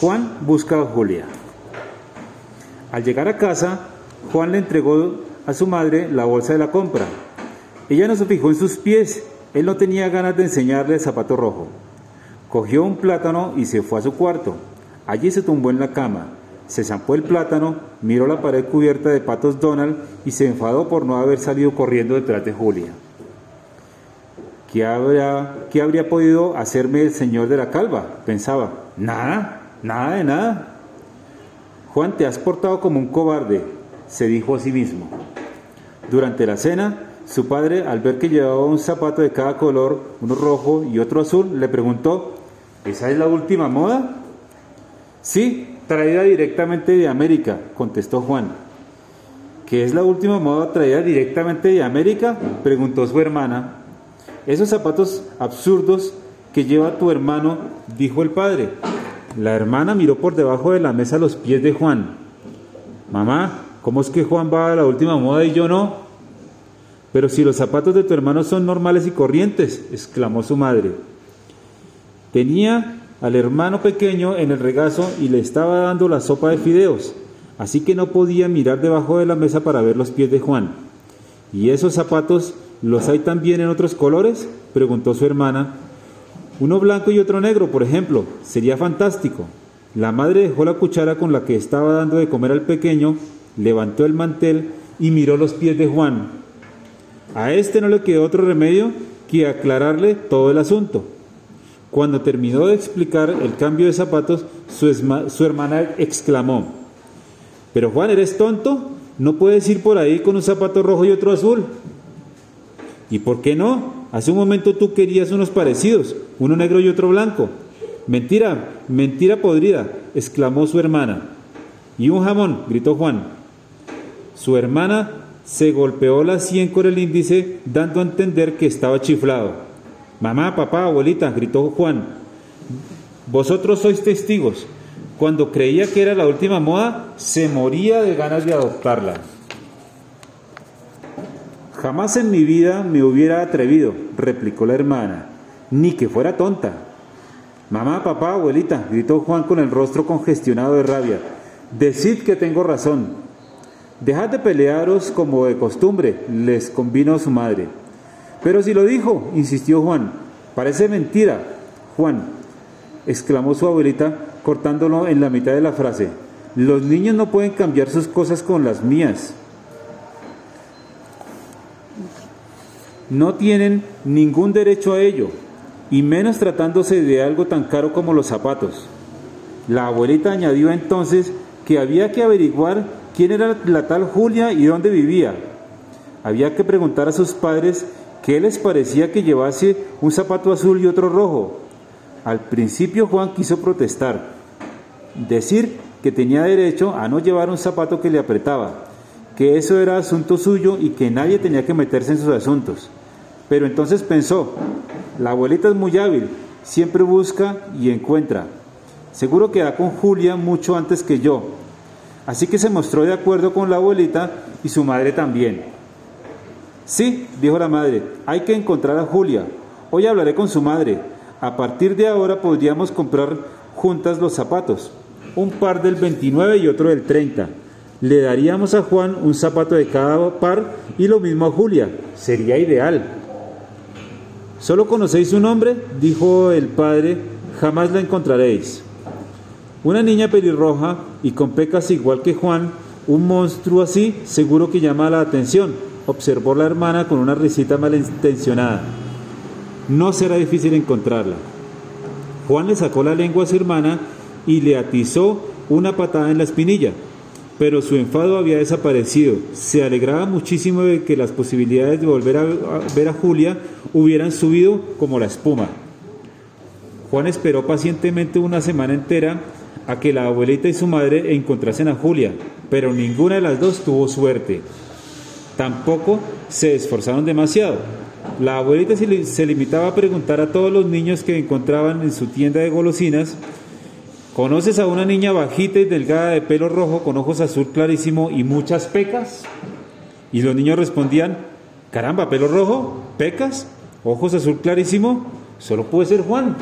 Juan busca a Julia. Al llegar a casa, Juan le entregó a su madre la bolsa de la compra. Ella no se fijó en sus pies, él no tenía ganas de enseñarle el zapato rojo. Cogió un plátano y se fue a su cuarto. Allí se tumbó en la cama, se zampó el plátano, miró la pared cubierta de patos Donald y se enfadó por no haber salido corriendo detrás de Julia. ¿Qué habría, ¿Qué habría podido hacerme el señor de la calva? Pensaba. Nada, nada de nada. Juan, te has portado como un cobarde, se dijo a sí mismo. Durante la cena, su padre, al ver que llevaba un zapato de cada color, uno rojo y otro azul, le preguntó, ¿esa es la última moda? Sí, traída directamente de América, contestó Juan. ¿Qué es la última moda traída directamente de América? preguntó su hermana. Esos zapatos absurdos que lleva tu hermano, dijo el padre. La hermana miró por debajo de la mesa los pies de Juan. Mamá, ¿cómo es que Juan va a la última moda y yo no? Pero si los zapatos de tu hermano son normales y corrientes, exclamó su madre. Tenía al hermano pequeño en el regazo y le estaba dando la sopa de fideos, así que no podía mirar debajo de la mesa para ver los pies de Juan. ¿Y esos zapatos los hay también en otros colores? preguntó su hermana. Uno blanco y otro negro, por ejemplo. Sería fantástico. La madre dejó la cuchara con la que estaba dando de comer al pequeño, levantó el mantel y miró los pies de Juan. A este no le quedó otro remedio que aclararle todo el asunto. Cuando terminó de explicar el cambio de zapatos, su, hermana exclamó, pero Juan, ¿eres tonto? No puedes ir por ahí con un zapato rojo y otro azul. ¿Y por qué no? Hace un momento tú querías unos parecidos, uno negro y otro blanco. Mentira, mentira podrida, exclamó su hermana. Y un jamón, gritó Juan. Su hermana se golpeó la sien con el índice, dando a entender que estaba chiflado. Mamá, papá, abuelita, gritó Juan, vosotros sois testigos. Cuando creía que era la última moda, se moría de ganas de adoptarla. Jamás en mi vida me hubiera atrevido, replicó la hermana, ni que fuera tonta. Mamá, papá, abuelita, gritó Juan con el rostro congestionado de rabia, decid que tengo razón, Dejad de pelearos como de costumbre, les convino su madre. Pero si lo dijo, insistió Juan, parece mentira. Juan, exclamó su abuelita, cortándolo en la mitad de la frase, los niños no pueden cambiar sus cosas con las mías. No tienen ningún derecho a ello, y menos tratándose de algo tan caro como los zapatos. La abuelita añadió entonces que había que averiguar quién era la tal Julia y dónde vivía. Había que preguntar a sus padres qué les parecía que llevase un zapato azul y otro rojo. Al principio Juan quiso protestar, decir que tenía derecho a no llevar un zapato que le apretaba, que eso era asunto suyo y que nadie tenía que meterse en sus asuntos. Pero entonces pensó, la abuelita es muy hábil, siempre busca y encuentra. Seguro que da con Julia mucho antes que yo, Así que se mostró de acuerdo con la abuelita y su madre también. Sí, dijo la madre, hay que encontrar a Julia. Hoy hablaré con su madre. A partir de ahora podríamos comprar juntas los zapatos, un par del 29 y otro del 30. Le daríamos a Juan un zapato de cada par y lo mismo a Julia. Sería ideal. ¿Solo conocéis su nombre? dijo el padre, jamás la encontraréis. Una niña pelirroja y con pecas igual que Juan, un monstruo así seguro que llama la atención, observó la hermana con una risita malintencionada. No será difícil encontrarla. Juan le sacó la lengua a su hermana y le atizó una patada en la espinilla, pero su enfado había desaparecido. Se alegraba muchísimo de que las posibilidades de volver a ver a Julia hubieran subido como la espuma. Juan esperó pacientemente una semana entera a que la abuelita y su madre encontrasen a Julia, pero ninguna de las dos tuvo suerte. Tampoco se esforzaron demasiado. La abuelita se limitaba a preguntar a todos los niños que encontraban en su tienda de golosinas, ¿conoces a una niña bajita y delgada de pelo rojo con ojos azul clarísimo y muchas pecas? Y los niños respondían, caramba, pelo rojo, pecas, ojos azul clarísimo, solo puede ser Juan.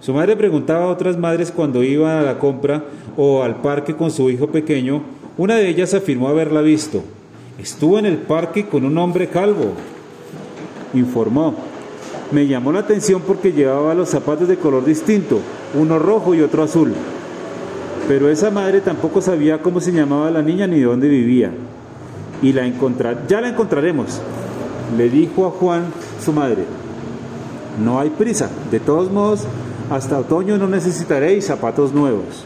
Su madre preguntaba a otras madres cuando iban a la compra o al parque con su hijo pequeño. Una de ellas afirmó haberla visto. Estuvo en el parque con un hombre calvo. Informó. Me llamó la atención porque llevaba los zapatos de color distinto, uno rojo y otro azul. Pero esa madre tampoco sabía cómo se llamaba la niña ni dónde vivía. Y la encontrar, ya la encontraremos, le dijo a Juan su madre. No hay prisa, de todos modos, hasta otoño no necesitaréis zapatos nuevos.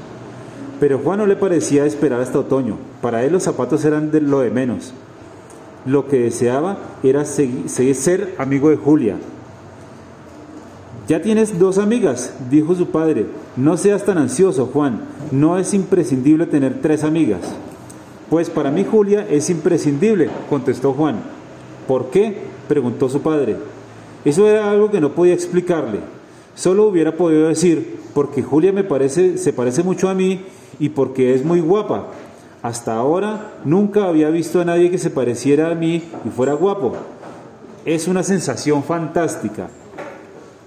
Pero Juan no le parecía esperar hasta otoño. Para él los zapatos eran de lo de menos. Lo que deseaba era ser amigo de Julia. Ya tienes dos amigas, dijo su padre. No seas tan ansioso, Juan. No es imprescindible tener tres amigas. Pues para mí Julia es imprescindible, contestó Juan. ¿Por qué? preguntó su padre. Eso era algo que no podía explicarle. Solo hubiera podido decir, porque Julia me parece, se parece mucho a mí y porque es muy guapa. Hasta ahora nunca había visto a nadie que se pareciera a mí y fuera guapo. Es una sensación fantástica.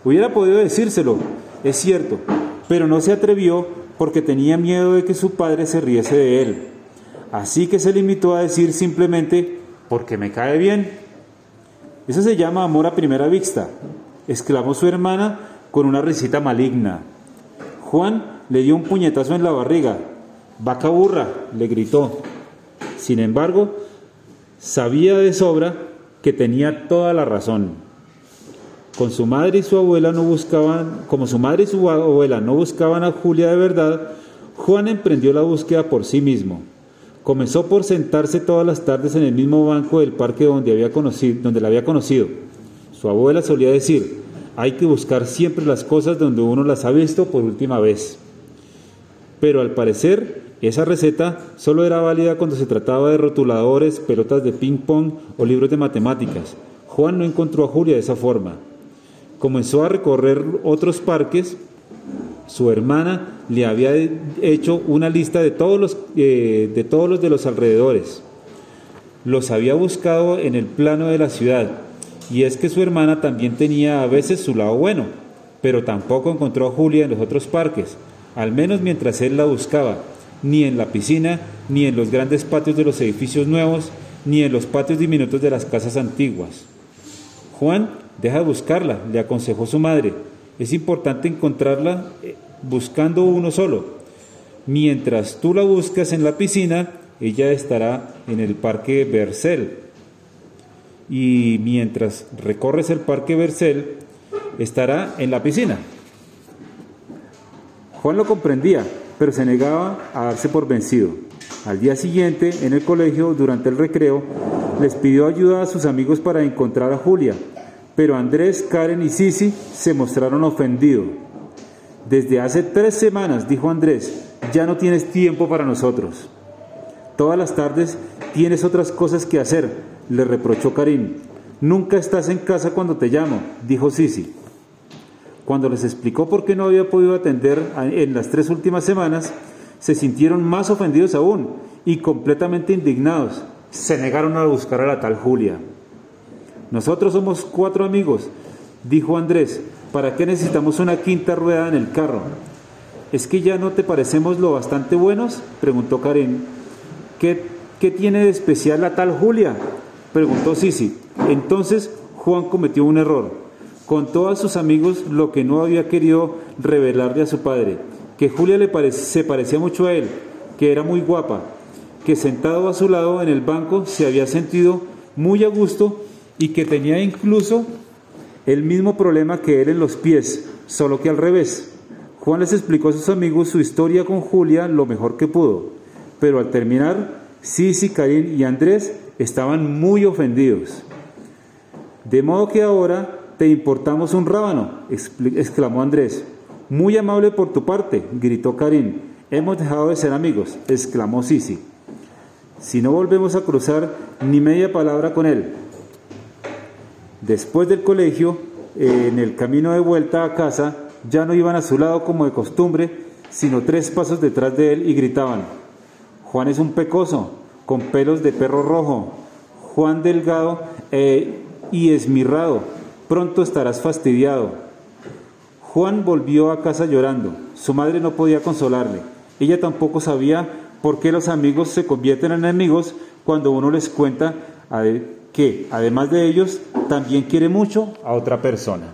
Hubiera podido decírselo, es cierto, pero no se atrevió porque tenía miedo de que su padre se riese de él. Así que se limitó a decir simplemente, porque me cae bien. Eso se llama amor a primera vista, exclamó su hermana con una risita maligna. Juan le dio un puñetazo en la barriga. Vaca burra, le gritó. Sin embargo, sabía de sobra que tenía toda la razón. Con su madre y su abuela no buscaban, como su madre y su abuela no buscaban a Julia de verdad, Juan emprendió la búsqueda por sí mismo. Comenzó por sentarse todas las tardes en el mismo banco del parque donde, había conocido, donde la había conocido. Su abuela solía decir, hay que buscar siempre las cosas donde uno las ha visto por última vez. Pero al parecer, esa receta solo era válida cuando se trataba de rotuladores, pelotas de ping-pong o libros de matemáticas. Juan no encontró a Julia de esa forma. Comenzó a recorrer otros parques. Su hermana le había hecho una lista de todos los, eh, de, todos los de los alrededores. Los había buscado en el plano de la ciudad. Y es que su hermana también tenía a veces su lado bueno, pero tampoco encontró a Julia en los otros parques, al menos mientras él la buscaba, ni en la piscina, ni en los grandes patios de los edificios nuevos, ni en los patios diminutos de las casas antiguas. Juan Deja de buscarla, le aconsejó su madre. Es importante encontrarla eh, buscando uno solo. Mientras tú la buscas en la piscina, ella estará en el parque Bercel. Y mientras recorres el parque Bercel, estará en la piscina. Juan lo comprendía, pero se negaba a darse por vencido. Al día siguiente, en el colegio, durante el recreo, les pidió ayuda a sus amigos para encontrar a Julia, pero Andrés, Karen y Sisi se mostraron ofendidos. Desde hace tres semanas, dijo Andrés, ya no tienes tiempo para nosotros. Todas las tardes tienes otras cosas que hacer, le reprochó Karim. Nunca estás en casa cuando te llamo, dijo Sisi. Cuando les explicó por qué no había podido atender en las tres últimas semanas, se sintieron más ofendidos aún y completamente indignados. Se negaron a buscar a la tal Julia. Nosotros somos cuatro amigos, dijo Andrés. ¿Para qué necesitamos una quinta rueda en el carro? ¿Es que ya no te parecemos lo bastante buenos? preguntó Karen. ¿Qué, qué tiene de especial la tal Julia? preguntó Sisi. Entonces Juan cometió un error. Contó a sus amigos lo que no había querido revelarle a su padre, que Julia le se parecía mucho a él, que era muy guapa, que sentado a su lado en el banco se había sentido muy a gusto y que tenía incluso el mismo problema que él en los pies, solo que al revés. Juan les explicó a sus amigos su historia con Julia lo mejor que pudo, pero al terminar, Sisi, Karim y Andrés estaban muy ofendidos. De modo que ahora te importamos un rábano, exclamó Andrés. Muy amable por tu parte, gritó Karim. Hemos dejado de ser amigos, exclamó Sisi. Si no volvemos a cruzar ni media palabra con él, Después del colegio, en el camino de vuelta a casa, ya no iban a su lado como de costumbre, sino tres pasos detrás de él y gritaban, Juan es un pecoso, con pelos de perro rojo, Juan delgado e, y esmirrado, pronto estarás fastidiado. Juan volvió a casa llorando. Su madre no podía consolarle. Ella tampoco sabía por qué los amigos se convierten en enemigos cuando uno les cuenta que, además de ellos, también quiere mucho a otra persona.